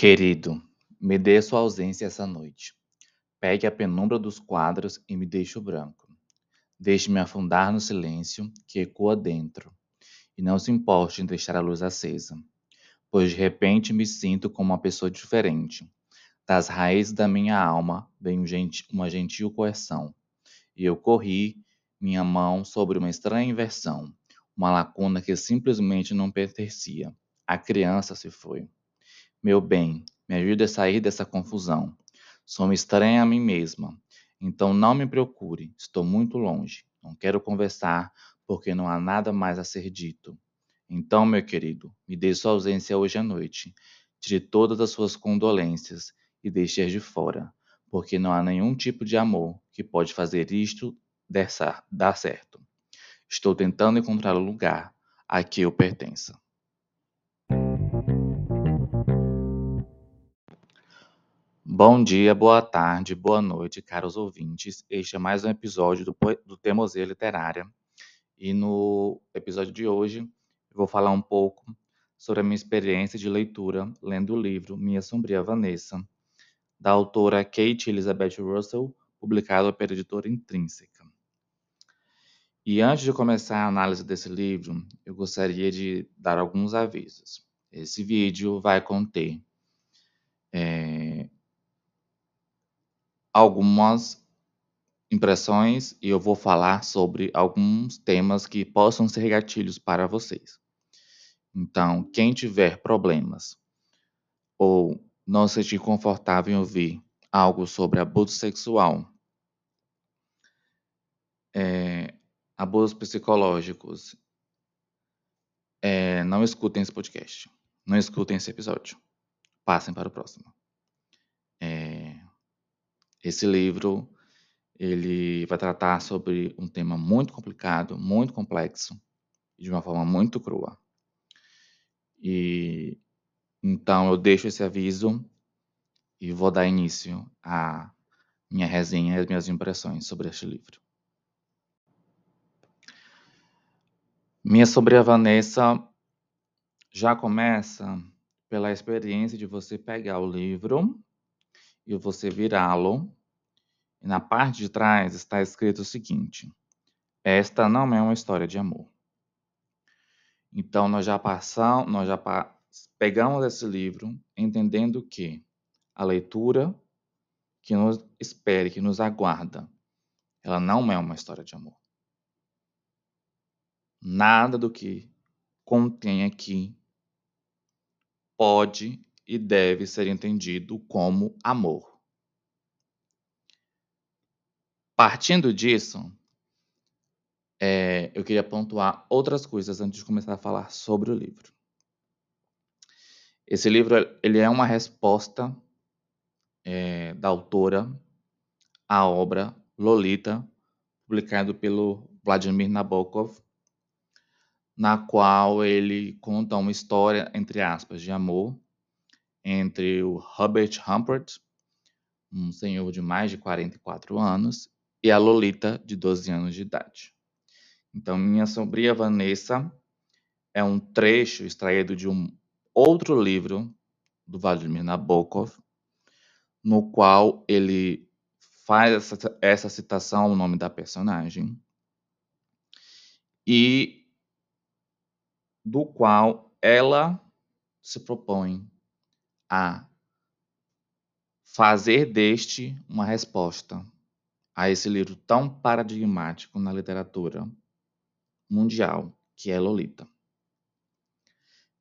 Querido, me dê sua ausência essa noite. Pegue a penumbra dos quadros e me deixe o branco. Deixe-me afundar no silêncio que ecoa dentro, e não se importe em deixar a luz acesa, pois de repente me sinto como uma pessoa diferente. Das raízes da minha alma vem uma gentil coerção, e eu corri minha mão sobre uma estranha inversão, uma lacuna que simplesmente não pertencia. A criança se foi. Meu bem, me ajude a sair dessa confusão. Sou estranha a mim mesma. Então não me procure, estou muito longe. Não quero conversar porque não há nada mais a ser dito. Então, meu querido, me dê sua ausência hoje à noite. Tire todas as suas condolências e deixe de fora, porque não há nenhum tipo de amor que pode fazer isto dar certo. Estou tentando encontrar o lugar a que eu pertença. Bom dia, boa tarde, boa noite, caros ouvintes. Este é mais um episódio do, do Teimosia Literária. E no episódio de hoje, vou falar um pouco sobre a minha experiência de leitura lendo o livro Minha Sombria Vanessa, da autora Kate Elizabeth Russell, publicado pela editora Intrínseca. E antes de começar a análise desse livro, eu gostaria de dar alguns avisos. Esse vídeo vai conter é, algumas impressões e eu vou falar sobre alguns temas que possam ser gatilhos para vocês. Então, quem tiver problemas ou não se sentir confortável em ouvir algo sobre abuso sexual, é, abusos psicológicos, é, não escutem esse podcast. Não escutem esse episódio. Passem para o próximo. É, esse livro ele vai tratar sobre um tema muito complicado, muito complexo, de uma forma muito crua. E então eu deixo esse aviso e vou dar início à minha resenha e as minhas impressões sobre este livro. Minha sobrinha Vanessa já começa pela experiência de você pegar o livro e você virá-lo. Na parte de trás está escrito o seguinte: Esta não é uma história de amor. Então nós já passamos, nós já pegamos esse livro entendendo que a leitura que nos espere, que nos aguarda, ela não é uma história de amor. Nada do que contém aqui pode e deve ser entendido como amor. Partindo disso, é, eu queria pontuar outras coisas antes de começar a falar sobre o livro. Esse livro ele é uma resposta é, da autora à obra Lolita, publicado pelo Vladimir Nabokov, na qual ele conta uma história, entre aspas, de amor entre o Hubert Humphrey, um senhor de mais de 44 anos, e a Lolita, de 12 anos de idade. Então, Minha Sombria Vanessa é um trecho extraído de um outro livro do Vladimir Nabokov, no qual ele faz essa, essa citação, o nome da personagem, e do qual ela se propõe a fazer deste uma resposta a esse livro tão paradigmático na literatura mundial, que é Lolita.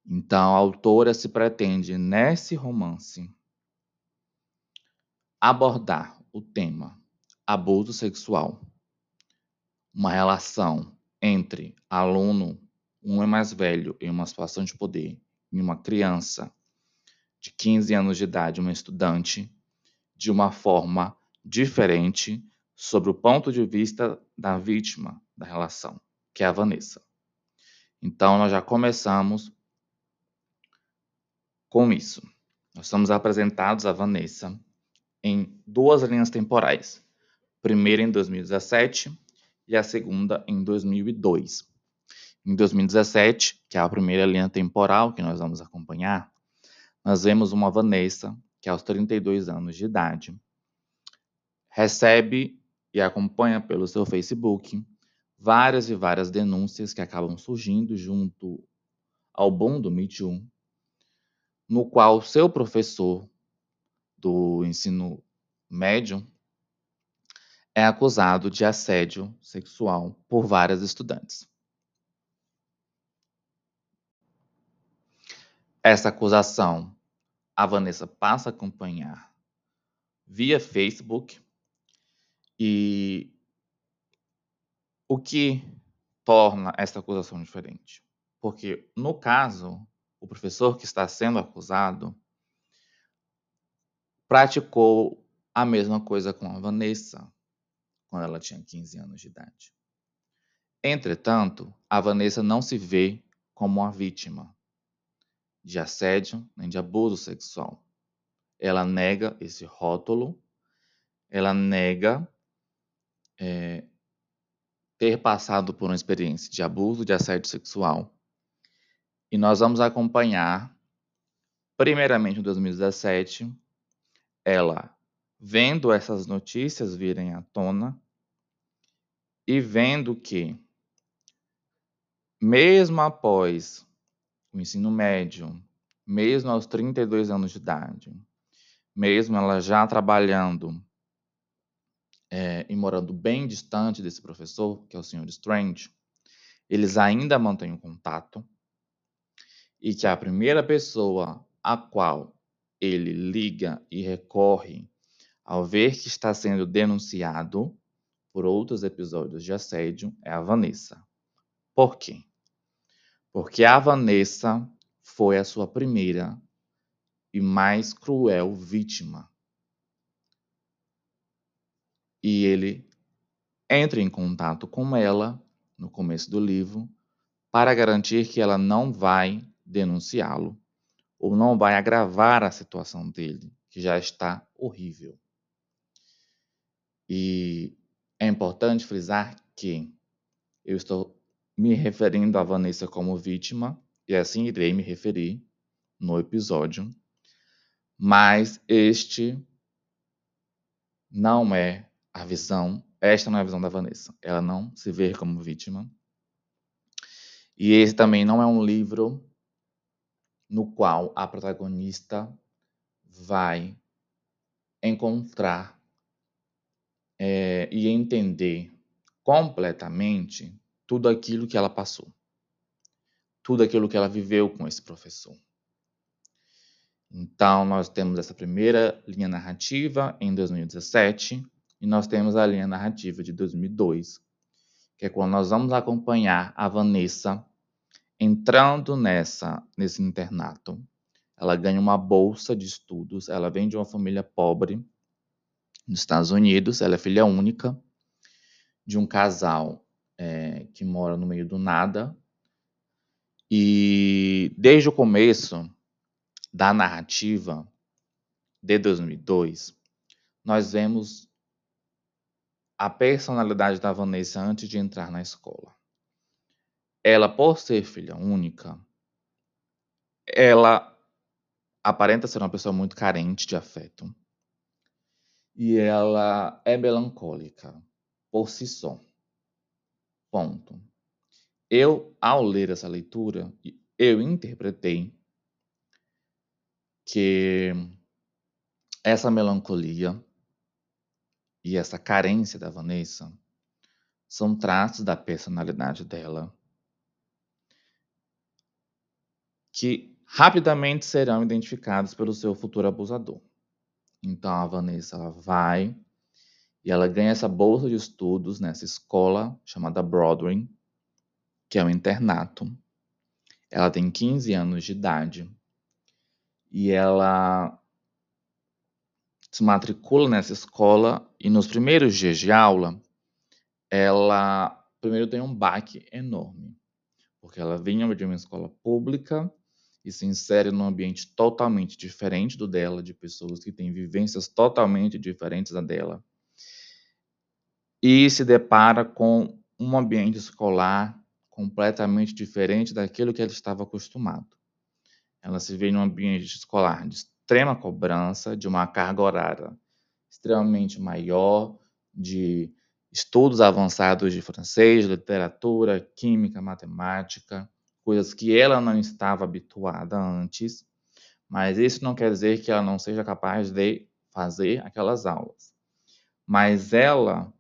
Então, a autora se pretende, nesse romance, abordar o tema abuso sexual, uma relação entre aluno um é mais velho em uma situação de poder e uma criança de 15 anos de idade, uma estudante, de uma forma diferente sobre o ponto de vista da vítima da relação, que é a Vanessa. Então, nós já começamos com isso. Nós somos apresentados a Vanessa em duas linhas temporais. Primeira em 2017 e a segunda em 2002. Em 2017, que é a primeira linha temporal que nós vamos acompanhar, nós vemos uma Vanessa, que aos 32 anos de idade, recebe e acompanha pelo seu Facebook várias e várias denúncias que acabam surgindo junto ao boom do Me Too, no qual seu professor do ensino médio é acusado de assédio sexual por várias estudantes. Essa acusação a Vanessa passa a acompanhar via Facebook e o que torna essa acusação diferente? Porque, no caso, o professor que está sendo acusado praticou a mesma coisa com a Vanessa quando ela tinha 15 anos de idade. Entretanto, a Vanessa não se vê como uma vítima de assédio nem de abuso sexual. Ela nega esse rótulo, ela nega é, ter passado por uma experiência de abuso, de assédio sexual. E nós vamos acompanhar, primeiramente em 2017, ela vendo essas notícias virem à tona e vendo que, mesmo após o ensino médio, mesmo aos 32 anos de idade, mesmo ela já trabalhando é, e morando bem distante desse professor, que é o Sr. Strange, eles ainda mantêm um contato e que a primeira pessoa a qual ele liga e recorre ao ver que está sendo denunciado por outros episódios de assédio é a Vanessa. Por quê? Porque a Vanessa foi a sua primeira e mais cruel vítima e ele entra em contato com ela no começo do livro para garantir que ela não vai denunciá-lo ou não vai agravar a situação dele, que já está horrível. E é importante frisar que eu estou me referindo a Vanessa como vítima, e assim irei me referir no episódio, mas este não é a visão, esta não é a visão da Vanessa. Ela não se vê como vítima. E esse também não é um livro no qual a protagonista vai encontrar é, e entender completamente tudo aquilo que ela passou, tudo aquilo que ela viveu com esse professor. Então, nós temos essa primeira linha narrativa em 2017, e nós temos a linha narrativa de 2002, que é quando nós vamos acompanhar a Vanessa entrando nessa nesse internato. Ela ganha uma bolsa de estudos, ela vem de uma família pobre nos Estados Unidos, ela é filha única de um casal é, que mora no meio do nada. E desde o começo da narrativa de 2002, nós vemos a personalidade da Vanessa antes de entrar na escola. Ela, por ser filha única, ela aparenta ser uma pessoa muito carente de afeto. E ela é melancólica por si só. Ponto. Eu, ao ler essa leitura, eu interpretei que essa melancolia e essa carência da Vanessa são traços da personalidade dela que rapidamente serão identificados pelo seu futuro abusador. Então a Vanessa vai e ela ganha essa bolsa de estudos nessa escola chamada Broadway, que é um internato. Ela tem 15 anos de idade e ela se matricula nessa escola e nos primeiros dias de aula, ela primeiro tem um baque enorme, porque ela vinha de uma escola pública e se insere num ambiente totalmente diferente do dela, de pessoas que têm vivências totalmente diferentes da dela, e se depara com um ambiente escolar completamente diferente daquilo que ela estava acostumado. ela se vê em um ambiente escolar de extrema cobrança, de uma carga horária extremamente maior, de estudos avançados de francês, literatura, química, matemática, coisas que ela não estava habituada antes, mas isso não quer dizer que ela não seja capaz de fazer aquelas aulas. Mas ela,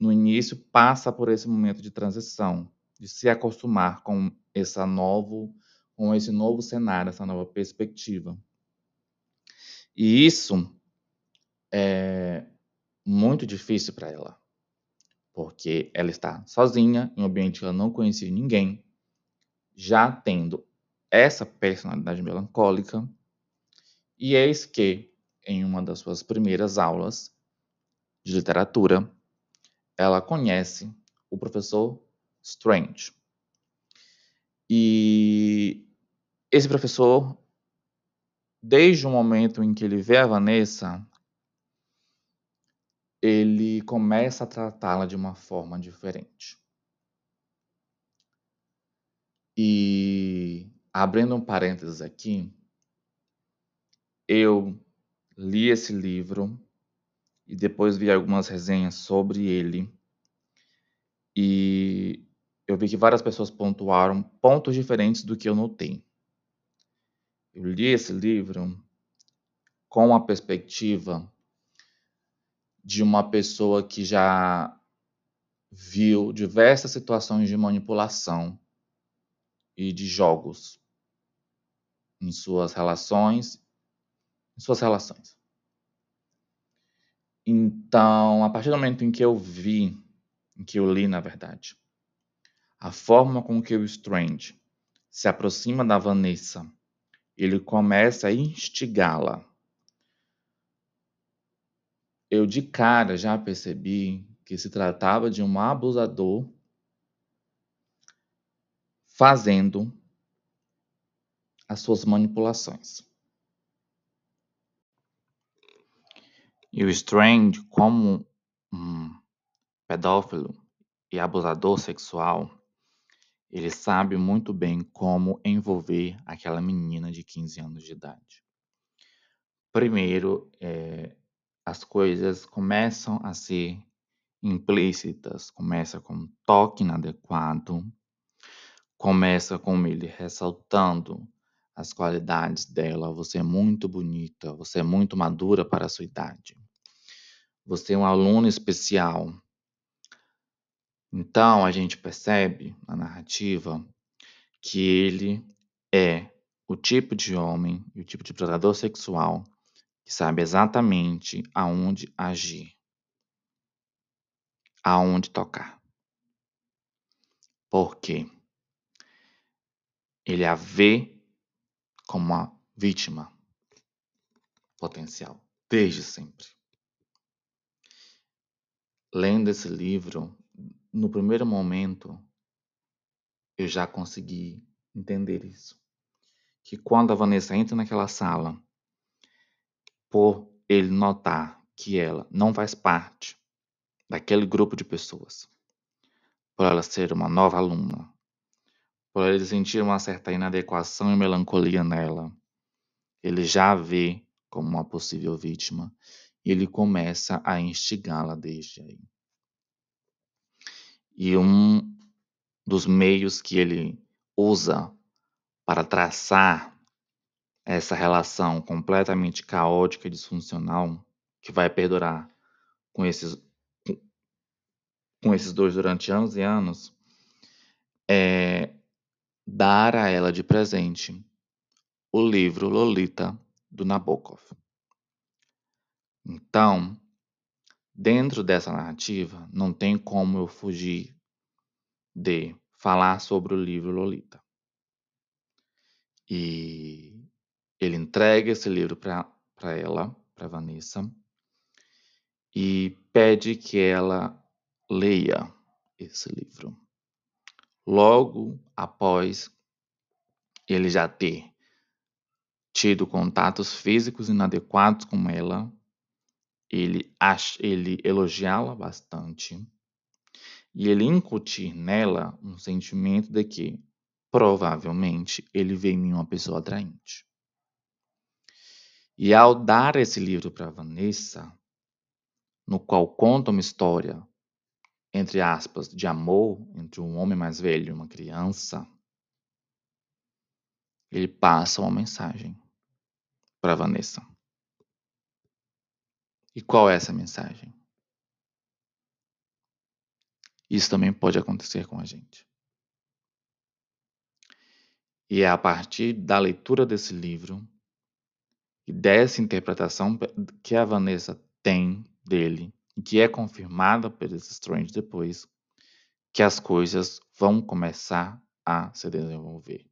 no início, passa por esse momento de transição, de se acostumar com essa novo, com esse novo cenário, essa nova perspectiva. E isso é muito difícil para ela, porque ela está sozinha em um ambiente que ela não conhecia ninguém, já tendo essa personalidade melancólica, e eis que, em uma das suas primeiras aulas de literatura, ela conhece o professor Strange. E esse professor, desde o momento em que ele vê a Vanessa, ele começa a tratá-la de uma forma diferente. E abrindo um parênteses aqui, eu li esse livro e depois vi algumas resenhas sobre ele. E eu vi que várias pessoas pontuaram pontos diferentes do que eu notei. Eu li esse livro com a perspectiva de uma pessoa que já viu diversas situações de manipulação e de jogos em suas relações, em suas relações. Então, a partir do momento em que eu vi, em que eu li, na verdade, a forma com que o Strange se aproxima da Vanessa, ele começa a instigá-la eu de cara já percebi que se tratava de um abusador fazendo as suas manipulações. E o Strange, como um pedófilo e abusador sexual, ele sabe muito bem como envolver aquela menina de 15 anos de idade. Primeiro, é, as coisas começam a ser implícitas, começa com um toque inadequado, começa com ele ressaltando as qualidades dela. Você é muito bonita, você é muito madura para a sua idade. Você é um aluno especial. Então a gente percebe na narrativa que ele é o tipo de homem e o tipo de predador sexual que sabe exatamente aonde agir, aonde tocar. Porque ele a vê como uma vítima potencial, desde sempre. Lendo esse livro, no primeiro momento, eu já consegui entender isso. Que quando a Vanessa entra naquela sala por ele notar que ela não faz parte daquele grupo de pessoas, por ela ser uma nova aluna, por ele sentir uma certa inadequação e melancolia nela, ele já a vê como uma possível vítima e ele começa a instigá-la desde aí. E um dos meios que ele usa para traçar essa relação completamente caótica e disfuncional que vai perdurar com esses, com esses dois durante anos e anos, é dar a ela de presente o livro Lolita do Nabokov. Então, dentro dessa narrativa, não tem como eu fugir de falar sobre o livro Lolita. E ele entrega esse livro para ela, para Vanessa, e pede que ela leia esse livro. Logo após ele já ter tido contatos físicos inadequados com ela, ele, ele elogiá-la bastante e ele incutir nela um sentimento de que provavelmente ele vê em mim uma pessoa atraente. E ao dar esse livro para Vanessa, no qual conta uma história, entre aspas, de amor entre um homem mais velho e uma criança, ele passa uma mensagem para Vanessa. E qual é essa mensagem? Isso também pode acontecer com a gente. E é a partir da leitura desse livro e dessa interpretação que a Vanessa tem dele, que é confirmada pelos Strange depois, que as coisas vão começar a se desenvolver.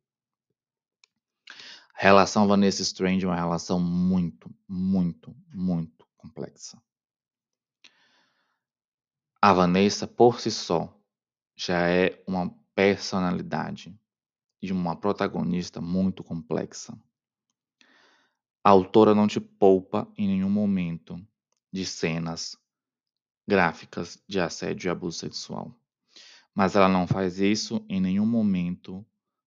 A relação Vanessa Strange é uma relação muito, muito, muito complexa. A Vanessa, por si só, já é uma personalidade e uma protagonista muito complexa. A autora não te poupa em nenhum momento de cenas gráficas de assédio e abuso sexual. Mas ela não faz isso em nenhum momento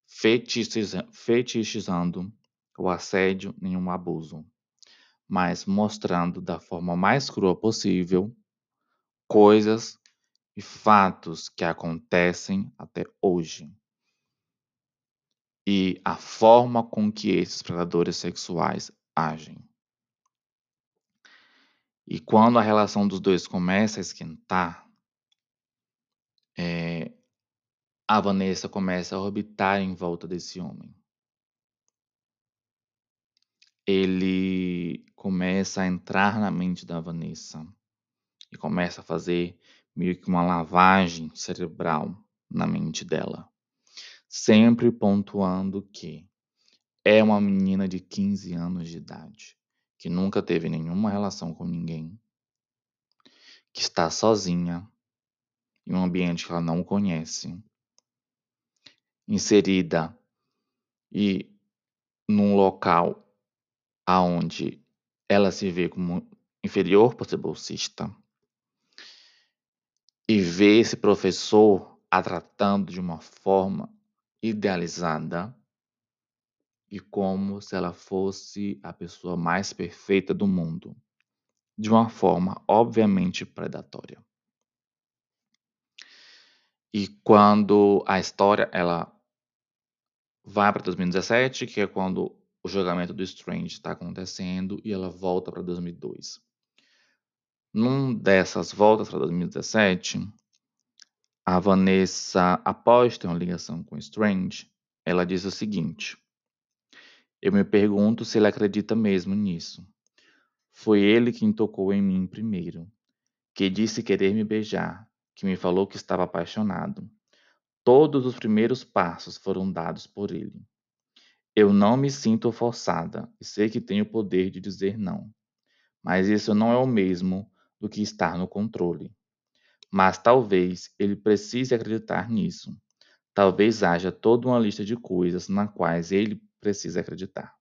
fetichizando o assédio, nenhum abuso, mas mostrando da forma mais crua possível coisas e fatos que acontecem até hoje. E a forma com que esses predadores sexuais agem. E quando a relação dos dois começa a esquentar, é, a Vanessa começa a orbitar em volta desse homem. ele começa a entrar na mente da Vanessa e começa a fazer meio que uma lavagem cerebral na mente dela, sempre pontuando que é uma menina de 15 anos de idade, que nunca teve nenhuma relação com ninguém, que está sozinha em um ambiente que ela não conhece, inserida e num local aonde ela se vê como inferior por ser bolsista e vê esse professor a tratando de uma forma idealizada e como se ela fosse a pessoa mais perfeita do mundo, de uma forma obviamente predatória. E quando a história ela vai para 2017, que é quando o julgamento do Strange está acontecendo e ela volta para 2002. Num dessas voltas para 2017, a Vanessa, após ter uma ligação com o Strange, ela diz o seguinte: Eu me pergunto se ele acredita mesmo nisso. Foi ele quem tocou em mim primeiro, que disse querer me beijar, que me falou que estava apaixonado. Todos os primeiros passos foram dados por ele. Eu não me sinto forçada e sei que tenho o poder de dizer não. Mas isso não é o mesmo do que estar no controle. Mas talvez ele precise acreditar nisso. Talvez haja toda uma lista de coisas na quais ele precisa acreditar.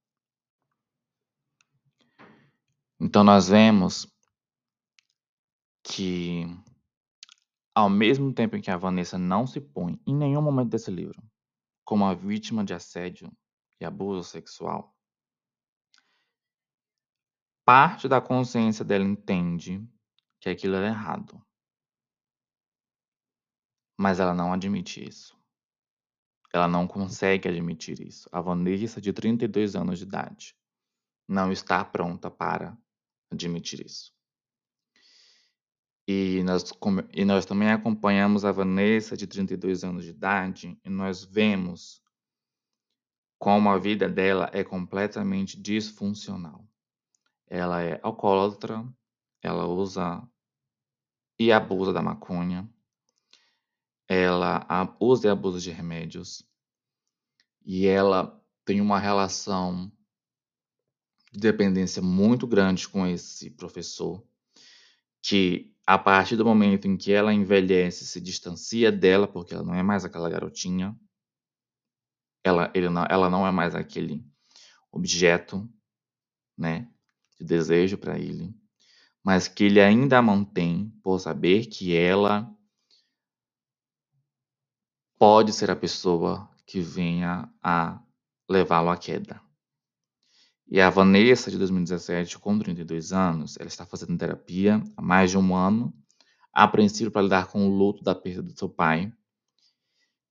Então nós vemos que ao mesmo tempo em que a Vanessa não se põe em nenhum momento desse livro como a vítima de assédio e abuso sexual, parte da consciência dela entende que aquilo é errado. Mas ela não admite isso. Ela não consegue admitir isso. A Vanessa, de 32 anos de idade, não está pronta para admitir isso. E nós, e nós também acompanhamos a Vanessa, de 32 anos de idade, e nós vemos como a vida dela é completamente disfuncional. Ela é alcoólatra, ela usa e abusa da maconha, ela usa e abusa de remédios, e ela tem uma relação de dependência muito grande com esse professor, que a partir do momento em que ela envelhece, se distancia dela, porque ela não é mais aquela garotinha, ela, não, ela não é mais aquele objeto, né, de desejo para ele, mas que ele ainda mantém por saber que ela pode ser a pessoa que venha a levá-lo à queda. E a Vanessa, de 2017, com 32 anos, ela está fazendo terapia há mais de um ano, a princípio para lidar com o luto da perda do seu pai.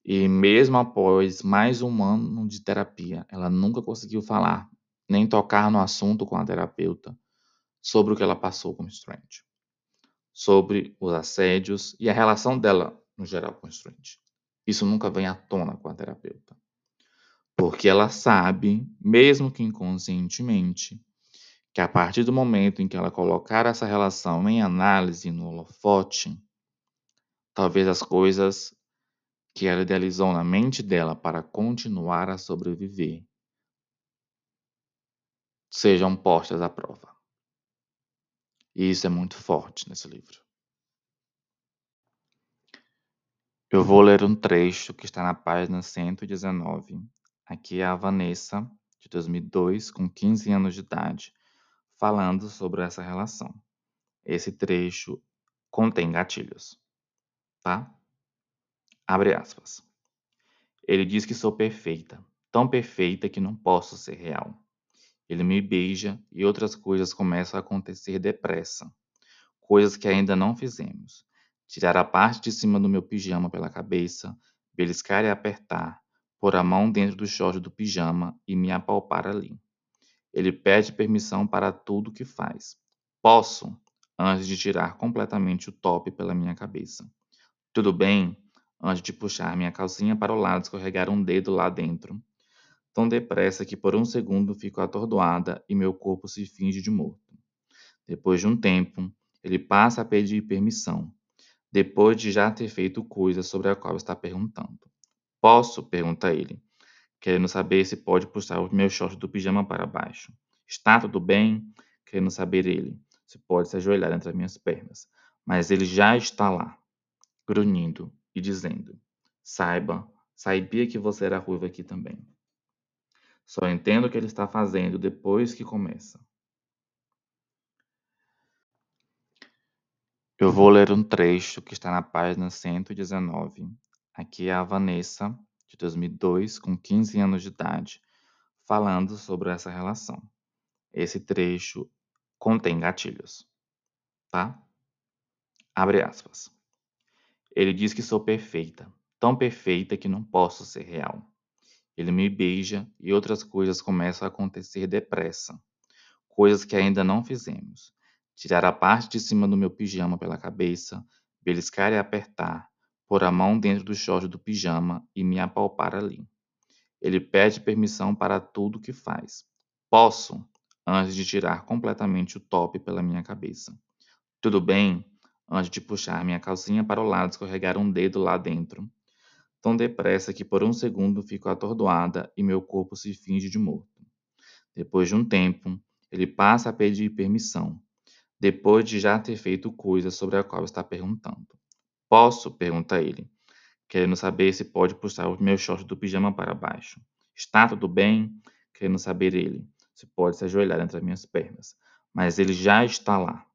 E mesmo após mais um ano de terapia, ela nunca conseguiu falar, nem tocar no assunto com a terapeuta sobre o que ela passou com o Strange, sobre os assédios e a relação dela, no geral, com o Strange. Isso nunca vem à tona com a terapeuta. Porque ela sabe, mesmo que inconscientemente, que a partir do momento em que ela colocar essa relação em análise no holofote, talvez as coisas que ela idealizou na mente dela para continuar a sobreviver sejam postas à prova. E isso é muito forte nesse livro. Eu vou ler um trecho que está na página 119 Aqui é a Vanessa, de 2002, com 15 anos de idade, falando sobre essa relação. Esse trecho contém gatilhos, tá? Abre aspas. Ele diz que sou perfeita, tão perfeita que não posso ser real. Ele me beija e outras coisas começam a acontecer depressa. Coisas que ainda não fizemos. Tirar a parte de cima do meu pijama pela cabeça, beliscar e apertar, pôr a mão dentro do short do pijama e me apalpar ali. Ele pede permissão para tudo que faz. Posso? Antes de tirar completamente o top pela minha cabeça. Tudo bem? Antes de puxar minha calcinha para o lado, escorregar um dedo lá dentro. Tão depressa que por um segundo fico atordoada e meu corpo se finge de morto. Depois de um tempo, ele passa a pedir permissão, depois de já ter feito coisa sobre a qual está perguntando. Posso? pergunta ele, querendo saber se pode puxar o meu short do pijama para baixo. Está tudo bem? Querendo saber ele, se pode se ajoelhar entre as minhas pernas. Mas ele já está lá, grunhindo e dizendo: Saiba, sabia que você era ruiva aqui também. Só entendo o que ele está fazendo depois que começa. Eu vou ler um trecho que está na página 119 Aqui é a Vanessa, de 2002, com 15 anos de idade, falando sobre essa relação. Esse trecho contém gatilhos, tá? Abre aspas. Ele diz que sou perfeita, tão perfeita que não posso ser real. Ele me beija e outras coisas começam a acontecer depressa, coisas que ainda não fizemos. Tirar a parte de cima do meu pijama pela cabeça, beliscar e apertar, pôr a mão dentro do short do pijama e me apalpar ali. Ele pede permissão para tudo que faz. Posso? Antes de tirar completamente o top pela minha cabeça. Tudo bem? Antes de puxar minha calcinha para o lado, escorregar um dedo lá dentro. Tão depressa que por um segundo fico atordoada e meu corpo se finge de morto. Depois de um tempo, ele passa a pedir permissão, depois de já ter feito coisa sobre a qual está perguntando. Posso? pergunta ele, querendo saber se pode puxar o meu short do pijama para baixo. Está tudo bem? Querendo saber ele, se pode se ajoelhar entre as minhas pernas. Mas ele já está lá,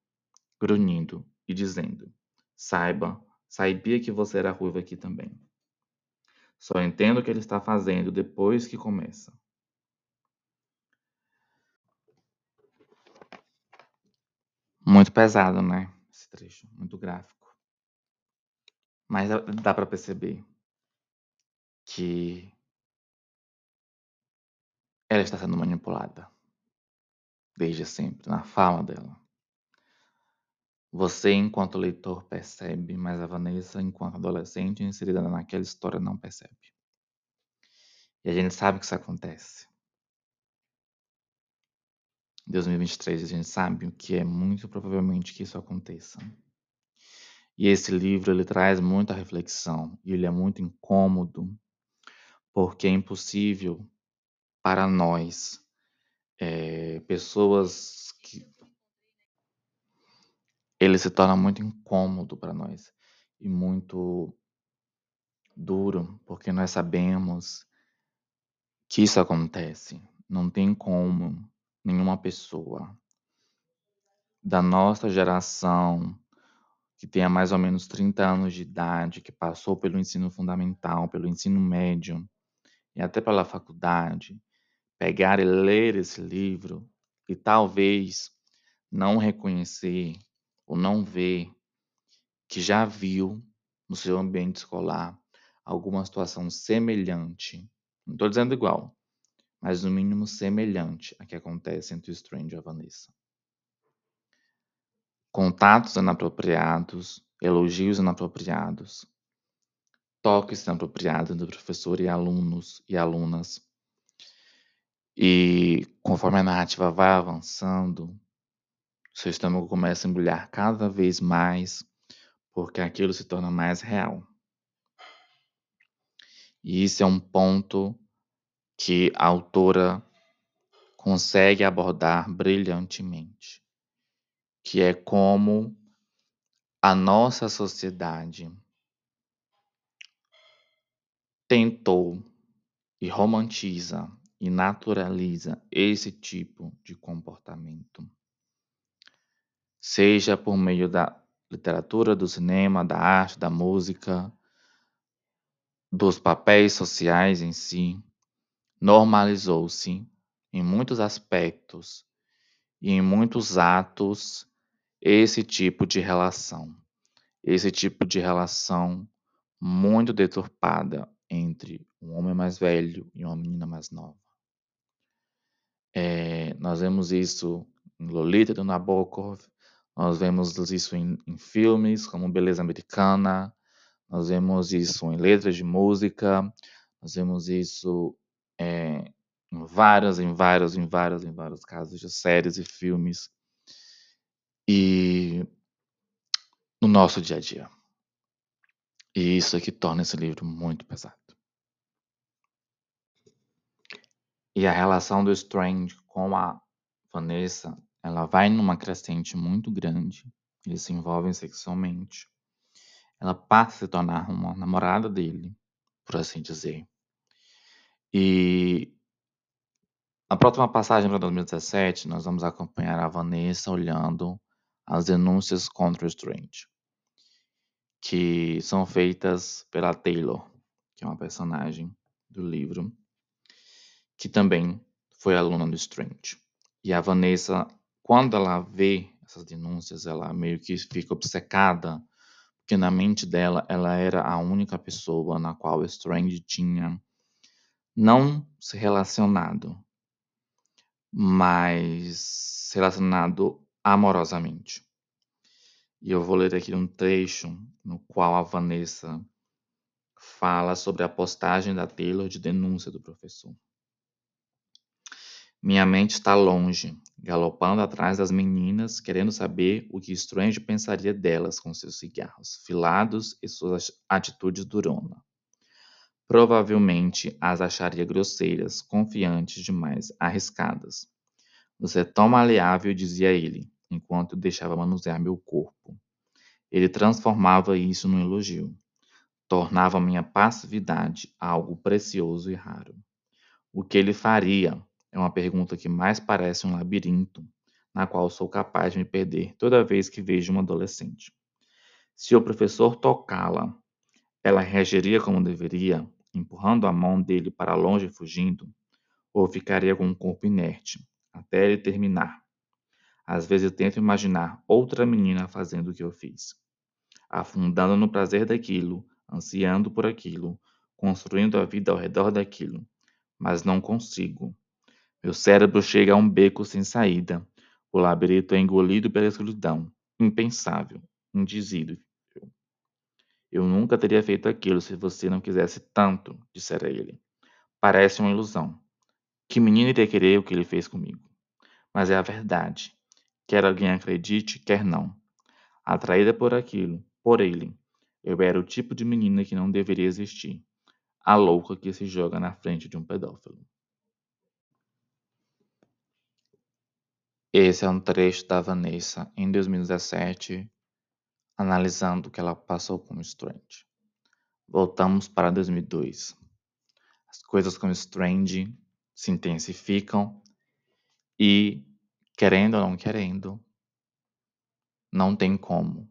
grunhindo e dizendo: Saiba, sabia que você era ruiva aqui também. Só entendo o que ele está fazendo depois que começa. Muito pesado, né? Esse trecho, muito gráfico. Mas dá para perceber que ela está sendo manipulada desde sempre, na fala dela. Você, enquanto leitor, percebe, mas a Vanessa, enquanto adolescente inserida naquela história, não percebe. E a gente sabe que isso acontece. Em 2023, a gente sabe o que é muito provavelmente que isso aconteça. E esse livro ele traz muita reflexão e ele é muito incômodo porque é impossível para nós, é, pessoas que ele se torna muito incômodo para nós e muito duro, porque nós sabemos que isso acontece. Não tem como nenhuma pessoa. Da nossa geração que tenha mais ou menos 30 anos de idade, que passou pelo ensino fundamental, pelo ensino médio, e até pela faculdade, pegar e ler esse livro e talvez não reconhecer ou não ver que já viu no seu ambiente escolar alguma situação semelhante, não estou dizendo igual, mas no mínimo semelhante a que acontece entre o Strange e a Vanessa. Contatos inapropriados, elogios inapropriados, toques inapropriados do professor e alunos e alunas. E conforme a narrativa vai avançando, seu estômago começa a embrulhar cada vez mais, porque aquilo se torna mais real. E isso é um ponto que a autora consegue abordar brilhantemente, que é como a nossa sociedade tentou e romantiza e naturaliza esse tipo de comportamento. Seja por meio da literatura, do cinema, da arte, da música, dos papéis sociais em si, normalizou-se em muitos aspectos e em muitos atos esse tipo de relação. Esse tipo de relação muito deturpada entre um homem mais velho e uma menina mais nova. É, nós vemos isso em Lolita do Nabokov, nós vemos isso em, em filmes como Beleza Americana, nós vemos isso em letras de música, nós vemos isso é, em vários, em vários, em vários, em vários casos de séries e filmes e no nosso dia a dia. E isso é que torna esse livro muito pesado. E a relação do Strange com a Vanessa, ela vai numa crescente muito grande. Eles se envolvem sexualmente ela passa a se tornar uma namorada dele, por assim dizer. E na próxima passagem para 2017, nós vamos acompanhar a Vanessa olhando as denúncias contra o Strange, que são feitas pela Taylor, que é uma personagem do livro, que também foi aluna do Strange. E a Vanessa, quando ela vê essas denúncias, ela meio que fica obcecada porque na mente dela ela era a única pessoa na qual Strange tinha não se relacionado, mas relacionado amorosamente. E eu vou ler aqui um trecho no qual a Vanessa fala sobre a postagem da Taylor de denúncia do professor. Minha mente está longe, galopando atrás das meninas, querendo saber o que Strange pensaria delas com seus cigarros filados e suas atitudes durona. Provavelmente as acharia grosseiras, confiantes demais, arriscadas. Você é tão maleável, dizia ele, enquanto deixava manusear meu corpo. Ele transformava isso num elogio. Tornava minha passividade algo precioso e raro. O que ele faria? É uma pergunta que mais parece um labirinto, na qual sou capaz de me perder toda vez que vejo uma adolescente. Se o professor tocá-la, ela reagiria como deveria, empurrando a mão dele para longe e fugindo, ou ficaria com o corpo inerte, até ele terminar. Às vezes tento imaginar outra menina fazendo o que eu fiz, afundando no prazer daquilo, ansiando por aquilo, construindo a vida ao redor daquilo, mas não consigo. Meu cérebro chega a um beco sem saída. O labirinto é engolido pela escuridão. Impensável. Indizível. Eu nunca teria feito aquilo se você não quisesse tanto, dissera ele. Parece uma ilusão. Que menino iria querer o que ele fez comigo? Mas é a verdade. Quer alguém acredite, quer não. Atraída por aquilo, por ele, eu era o tipo de menina que não deveria existir. A louca que se joga na frente de um pedófilo. Esse é um trecho da Vanessa em 2017, analisando o que ela passou com Strange. Voltamos para 2002. As coisas com o Strange se intensificam e, querendo ou não querendo, não tem como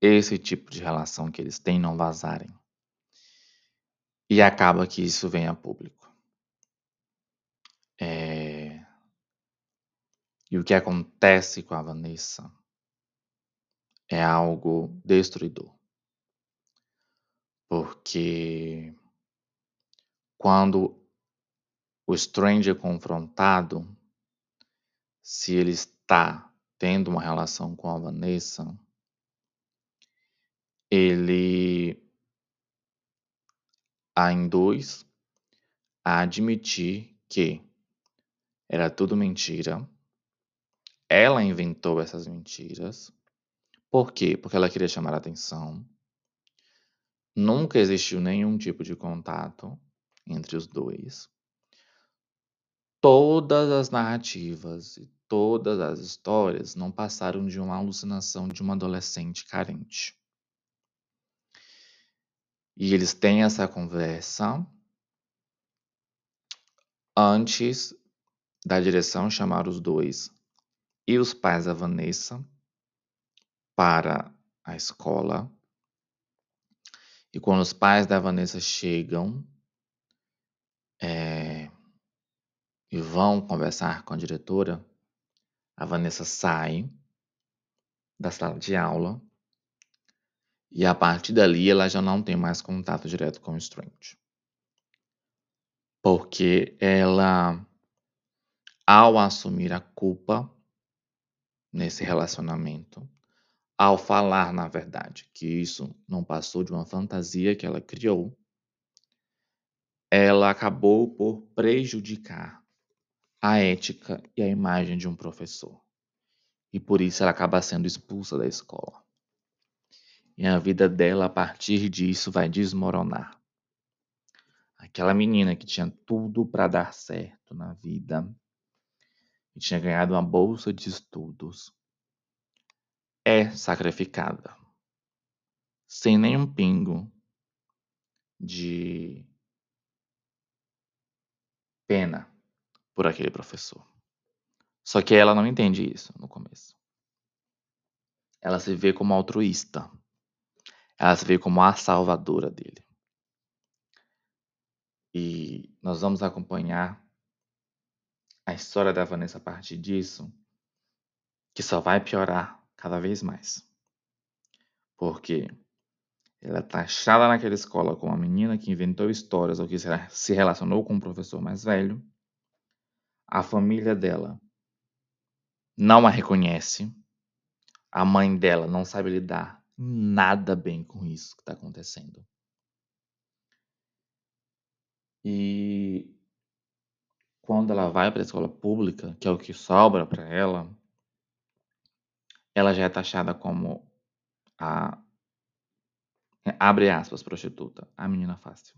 esse tipo de relação que eles têm não vazarem. E acaba que isso vem a público. É... E o que acontece com a Vanessa é algo destruidor. Porque quando o Strange é confrontado, se ele está tendo uma relação com a Vanessa, ele a induz a admitir que era tudo mentira. Ela inventou essas mentiras. Por quê? Porque ela queria chamar a atenção. Nunca existiu nenhum tipo de contato entre os dois. Todas as narrativas e todas as histórias não passaram de uma alucinação de uma adolescente carente. E eles têm essa conversa antes da direção chamar os dois e os pais da Vanessa para a escola. E quando os pais da Vanessa chegam é, e vão conversar com a diretora, a Vanessa sai da sala de aula e a partir dali ela já não tem mais contato direto com o Strange. Porque ela, ao assumir a culpa nesse relacionamento, ao falar, na verdade, que isso não passou de uma fantasia que ela criou, ela acabou por prejudicar a ética e a imagem de um professor. E por isso ela acaba sendo expulsa da escola. E a vida dela, a partir disso, vai desmoronar. Aquela menina que tinha tudo para dar certo na vida, e tinha ganhado uma bolsa de estudos, é sacrificada, sem nenhum pingo de pena por aquele professor. Só que ela não entende isso no começo. Ela se vê como altruísta. Ela se vê como a salvadora dele. E nós vamos acompanhar a história da Vanessa a partir disso, que só vai piorar cada vez mais. Porque ela é taxada naquela escola como uma menina que inventou histórias ou que se relacionou com um professor mais velho a família dela não a reconhece. A mãe dela não sabe lidar nada bem com isso que está acontecendo. E quando ela vai para a escola pública, que é o que sobra para ela, ela já é taxada como a abre aspas prostituta, a menina fácil.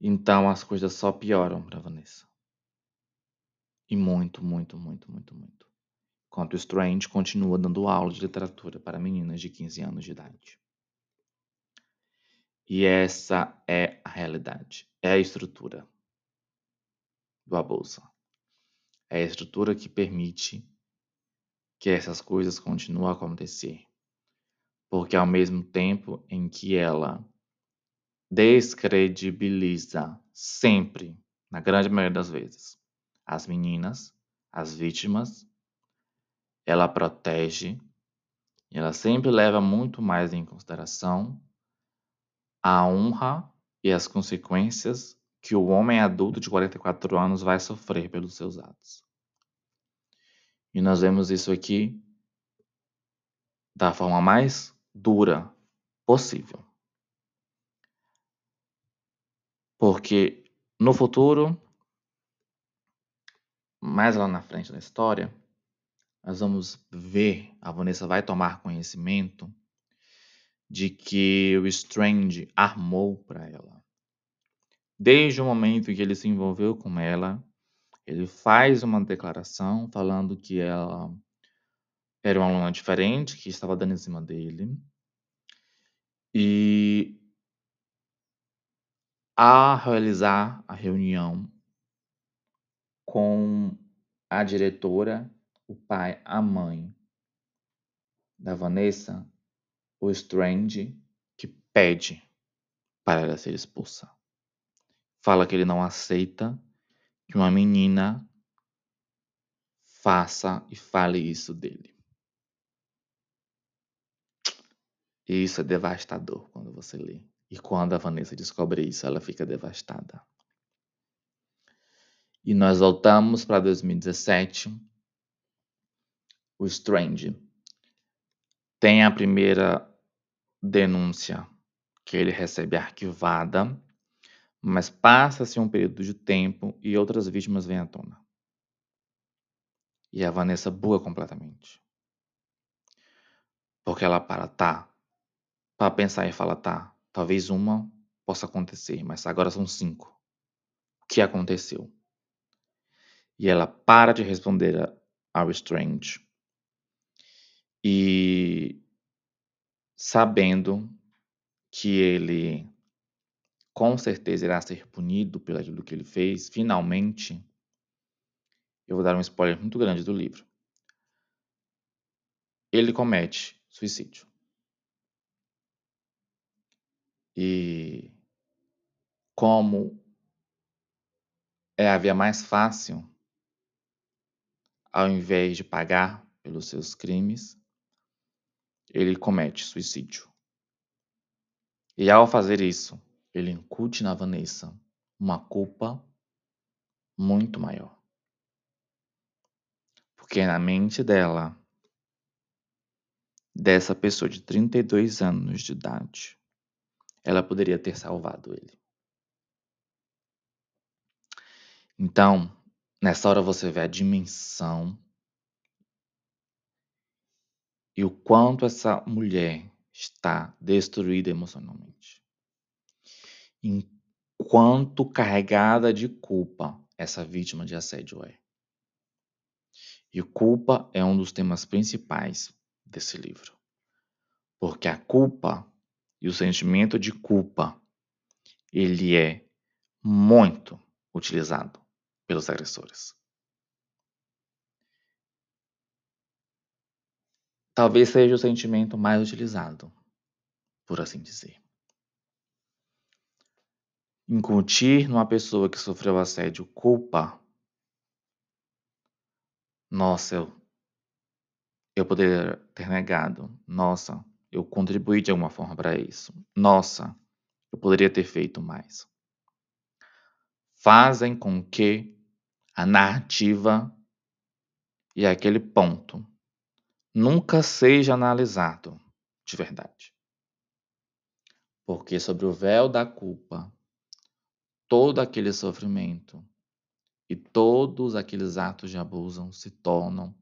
Então as coisas só pioram para Vanessa. E muito, muito, muito, muito, muito. Enquanto Strange continua dando aula de literatura para meninas de 15 anos de idade. E essa é a realidade, é a estrutura do abuso. É a estrutura que permite que essas coisas continuem a acontecer. Porque ao mesmo tempo em que ela descredibiliza sempre, na grande maioria das vezes, as meninas, as vítimas, ela protege, ela sempre leva muito mais em consideração a honra e as consequências que o homem adulto de 44 anos vai sofrer pelos seus atos. E nós vemos isso aqui da forma mais dura possível. Porque no futuro mais lá na frente da história, nós vamos ver, a Vanessa vai tomar conhecimento de que o Strange armou para ela. Desde o momento em que ele se envolveu com ela, ele faz uma declaração falando que ela era uma aluna diferente, que estava dando em cima dele. E a realizar a reunião com a diretora, o pai, a mãe da Vanessa, o Strange, que pede para ela ser expulsa. Fala que ele não aceita que uma menina faça e fale isso dele. E isso é devastador quando você lê. E quando a Vanessa descobre isso, ela fica devastada. E nós voltamos para 2017. O Strange tem a primeira denúncia que ele recebe arquivada, mas passa-se um período de tempo e outras vítimas vêm à tona. E a Vanessa buga completamente. Porque ela para, tá, para pensar e fala, tá, talvez uma possa acontecer, mas agora são cinco. O que aconteceu? E ela para de responder ao Strange. E sabendo que ele com certeza irá ser punido pelo aquilo que ele fez, finalmente, eu vou dar um spoiler muito grande do livro. Ele comete suicídio. E como é a via mais fácil, ao invés de pagar pelos seus crimes, ele comete suicídio. E ao fazer isso, ele incute na Vanessa uma culpa muito maior. Porque na mente dela, dessa pessoa de 32 anos de idade, ela poderia ter salvado ele. Então, nessa hora você vê a dimensão e o quanto essa mulher está destruída emocionalmente. Enquanto carregada de culpa essa vítima de assédio é. E culpa é um dos temas principais desse livro. Porque a culpa e o sentimento de culpa, ele é muito utilizado pelos agressores. Talvez seja o sentimento mais utilizado, por assim dizer. Incutir numa pessoa que sofreu assédio culpa. Nossa, eu, eu poderia ter negado. Nossa, eu contribuí de alguma forma para isso. Nossa, eu poderia ter feito mais. Fazem com que a narrativa e aquele ponto nunca seja analisado de verdade. Porque sobre o véu da culpa, todo aquele sofrimento e todos aqueles atos de abuso se tornam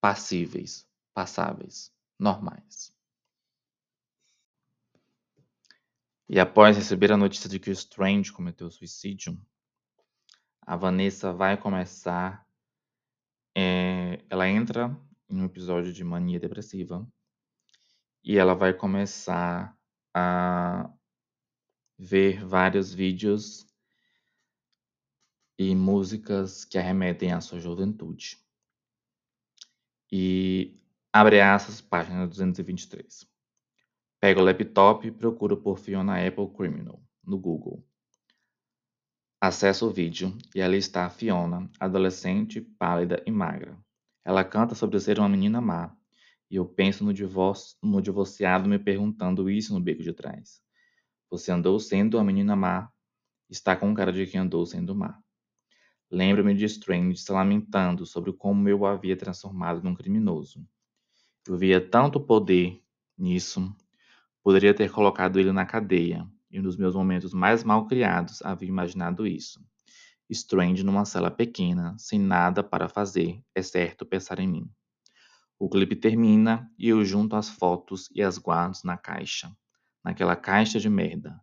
passíveis, passáveis, normais. E após receber a notícia de que o Strange cometeu suicídio, a Vanessa vai começar é, ela entra em um episódio de mania depressiva e ela vai começar a ver vários vídeos e músicas que arremetem à sua juventude. E abre aspas, página 223. Pega o laptop e procura por Fiona Apple Criminal no Google. Acessa o vídeo e ali está Fiona, adolescente, pálida e magra. Ela canta sobre ser uma menina má, e eu penso no, divórcio, no divorciado me perguntando isso no beco de trás. Você andou sendo uma menina má, está com cara de quem andou sendo má. Lembro-me de Strange se lamentando sobre como eu o havia transformado num criminoso. Eu via tanto poder nisso, poderia ter colocado ele na cadeia, e nos meus momentos mais mal criados havia imaginado isso. Strange numa sala pequena, sem nada para fazer, exceto pensar em mim. O clipe termina e eu junto as fotos e as guardo na caixa. Naquela caixa de merda.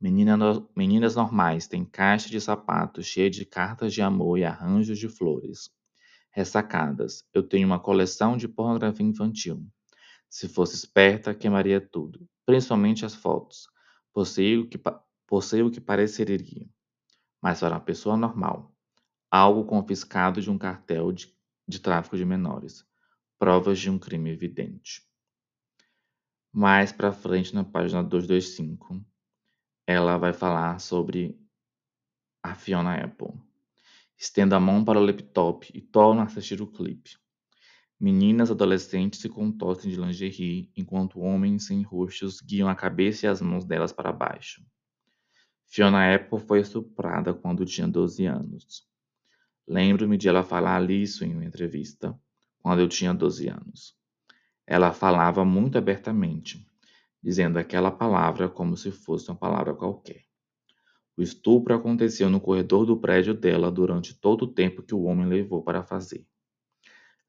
Menina no... Meninas normais têm caixa de sapatos cheia de cartas de amor e arranjos de flores. Ressacadas, eu tenho uma coleção de pornografia infantil. Se fosse esperta, queimaria tudo, principalmente as fotos Possui o que, que pareceria, mas para uma pessoa normal, algo confiscado de um cartel de, de tráfico de menores, provas de um crime evidente. Mais para frente, na página 225, ela vai falar sobre a Fiona Apple. Estenda a mão para o laptop e torna a assistir o clipe. Meninas adolescentes se contorcem de lingerie, enquanto homens sem rostos guiam a cabeça e as mãos delas para baixo. Fiona Apple foi estuprada quando tinha 12 anos. Lembro-me de ela falar isso em uma entrevista, quando eu tinha 12 anos. Ela falava muito abertamente, dizendo aquela palavra como se fosse uma palavra qualquer. O estupro aconteceu no corredor do prédio dela durante todo o tempo que o homem levou para fazer.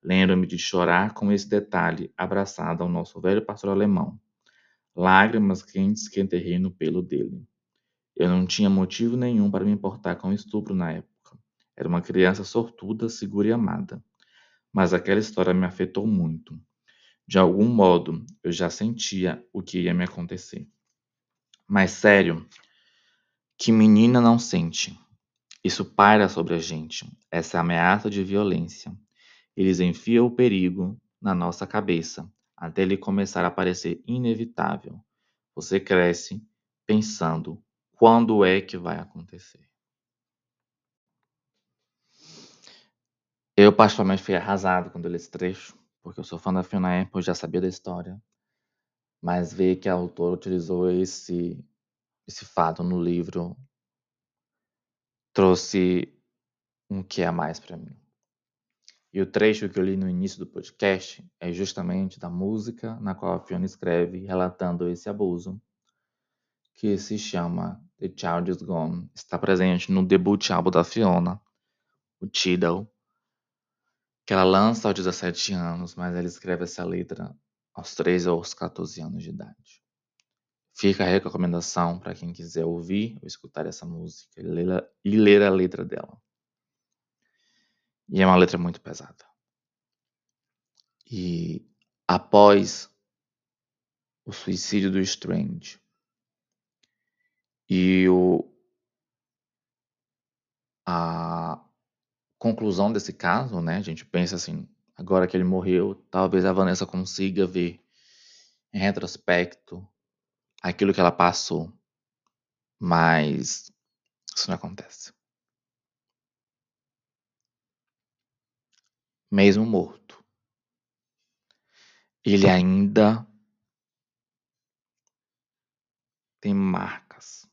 Lembro-me de chorar com esse detalhe abraçada ao nosso velho pastor alemão. Lágrimas quentes que enterrei no pelo dele. Eu não tinha motivo nenhum para me importar com o estupro na época. Era uma criança sortuda, segura e amada. Mas aquela história me afetou muito. De algum modo, eu já sentia o que ia me acontecer. Mas sério, que menina não sente? Isso paira sobre a gente, essa ameaça de violência. Eles enfiam o perigo na nossa cabeça, até ele começar a parecer inevitável. Você cresce pensando quando é que vai acontecer? Eu, particularmente, fui arrasado quando li esse trecho, porque eu sou fã da Fiona Apple, já sabia da história. Mas ver que a autora utilizou esse, esse fato no livro trouxe um que a mais para mim. E o trecho que eu li no início do podcast é justamente da música na qual a Fiona escreve relatando esse abuso, que se chama The Child Is Gone está presente no debut álbum da Fiona, o Tidal, que ela lança aos 17 anos, mas ela escreve essa letra aos 13 ou aos 14 anos de idade. Fica a recomendação para quem quiser ouvir ou escutar essa música e ler, a letra dela. E é uma letra muito pesada. E após o suicídio do Strange, e o, a conclusão desse caso, né? A gente pensa assim, agora que ele morreu, talvez a Vanessa consiga ver em retrospecto aquilo que ela passou. Mas isso não acontece. Mesmo morto, ele ainda tem marcas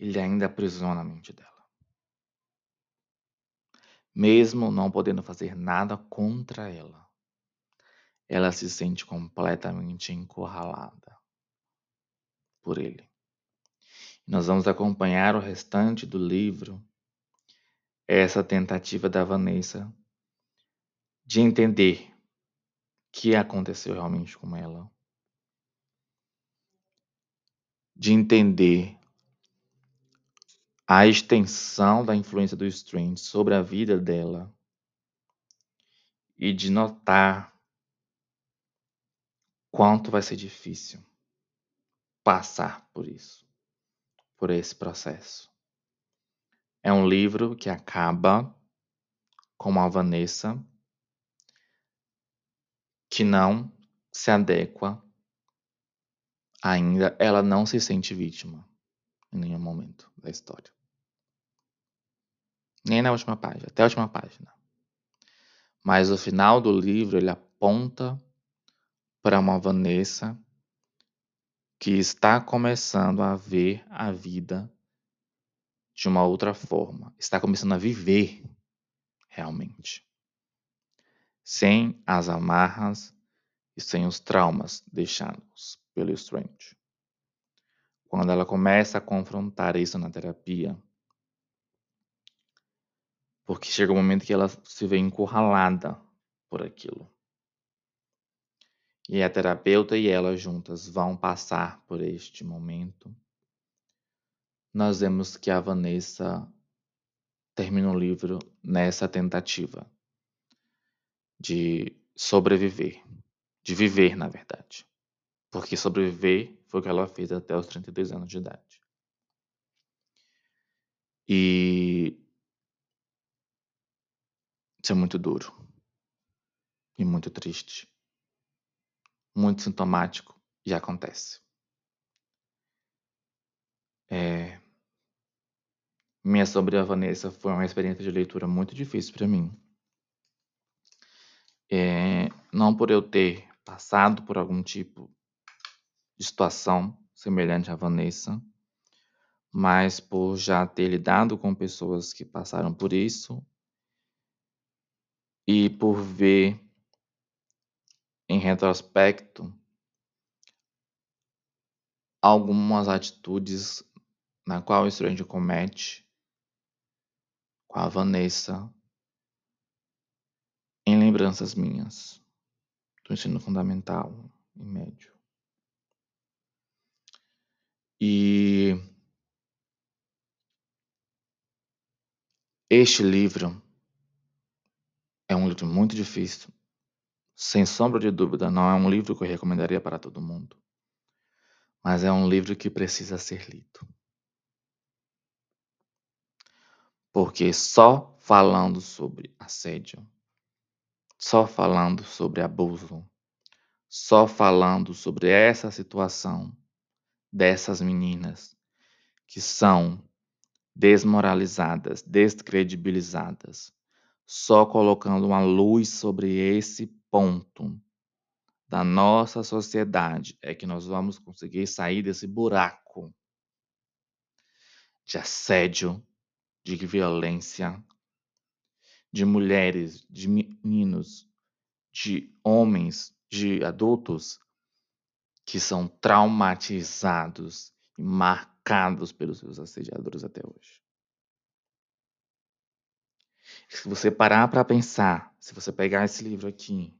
ele ainda aprisiona a mente dela. Mesmo não podendo fazer nada contra ela, ela se sente completamente encurralada por ele. Nós vamos acompanhar o restante do livro, essa tentativa da Vanessa de entender o que aconteceu realmente com ela, de entender a extensão da influência do Strange sobre a vida dela e de notar quanto vai ser difícil passar por isso, por esse processo. É um livro que acaba com a Vanessa que não se adequa ainda, ela não se sente vítima em nenhum momento da história. Nem na última página, até a última página. Mas o final do livro ele aponta para uma Vanessa que está começando a ver a vida de uma outra forma, está começando a viver realmente, sem as amarras e sem os traumas deixados pelo Strange. Quando ela começa a confrontar isso na terapia, porque chega um momento que ela se vê encurralada por aquilo. E a terapeuta e ela juntas vão passar por este momento. Nós vemos que a Vanessa termina o livro nessa tentativa de sobreviver, de viver, na verdade. Porque sobreviver foi o que ela fez até os 32 anos de idade. E isso é muito duro. E muito triste. muito sintomático e acontece. É... Minha sobre a Vanessa foi uma experiência de leitura muito difícil para mim. É... Não por eu ter passado por algum tipo de situação semelhante à Vanessa, mas por já ter lidado com pessoas que passaram por isso e por ver em retrospecto algumas atitudes na qual o Strange comete com a Vanessa em lembranças minhas do ensino fundamental e médio. E este livro é um livro muito difícil. Sem sombra de dúvida, não é um livro que eu recomendaria para todo mundo. Mas é um livro que precisa ser lido. Porque só falando sobre assédio, só falando sobre abuso, só falando sobre essa situação dessas meninas que são desmoralizadas, descredibilizadas, só colocando uma luz sobre esse ponto da nossa sociedade é que nós vamos conseguir sair desse buraco de assédio, de violência, de mulheres, de meninos, de homens, de adultos que são traumatizados e marcados pelos seus assediadores até hoje. Se você parar para pensar, se você pegar esse livro aqui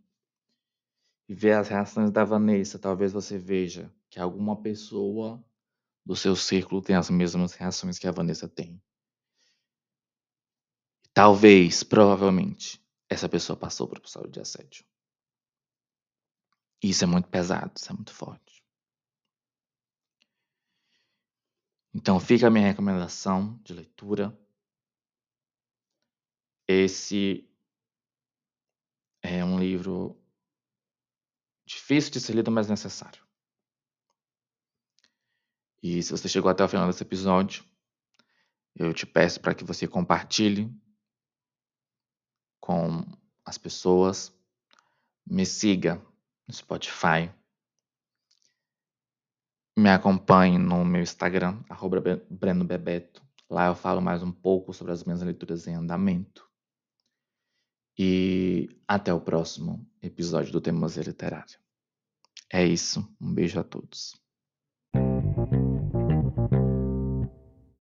e ver as reações da Vanessa, talvez você veja que alguma pessoa do seu círculo tem as mesmas reações que a Vanessa tem. Talvez, provavelmente, essa pessoa passou por episódio de assédio. Isso é muito pesado, isso é muito forte. Então fica a minha recomendação de leitura. Esse é um livro difícil de ser lido, mas necessário. E se você chegou até o final desse episódio, eu te peço para que você compartilhe com as pessoas. Me siga no Spotify. Me acompanhe no meu Instagram, Breno Bebeto. Lá eu falo mais um pouco sobre as minhas leituras em andamento. E até o próximo episódio do Teimosia Literária. É isso. Um beijo a todos.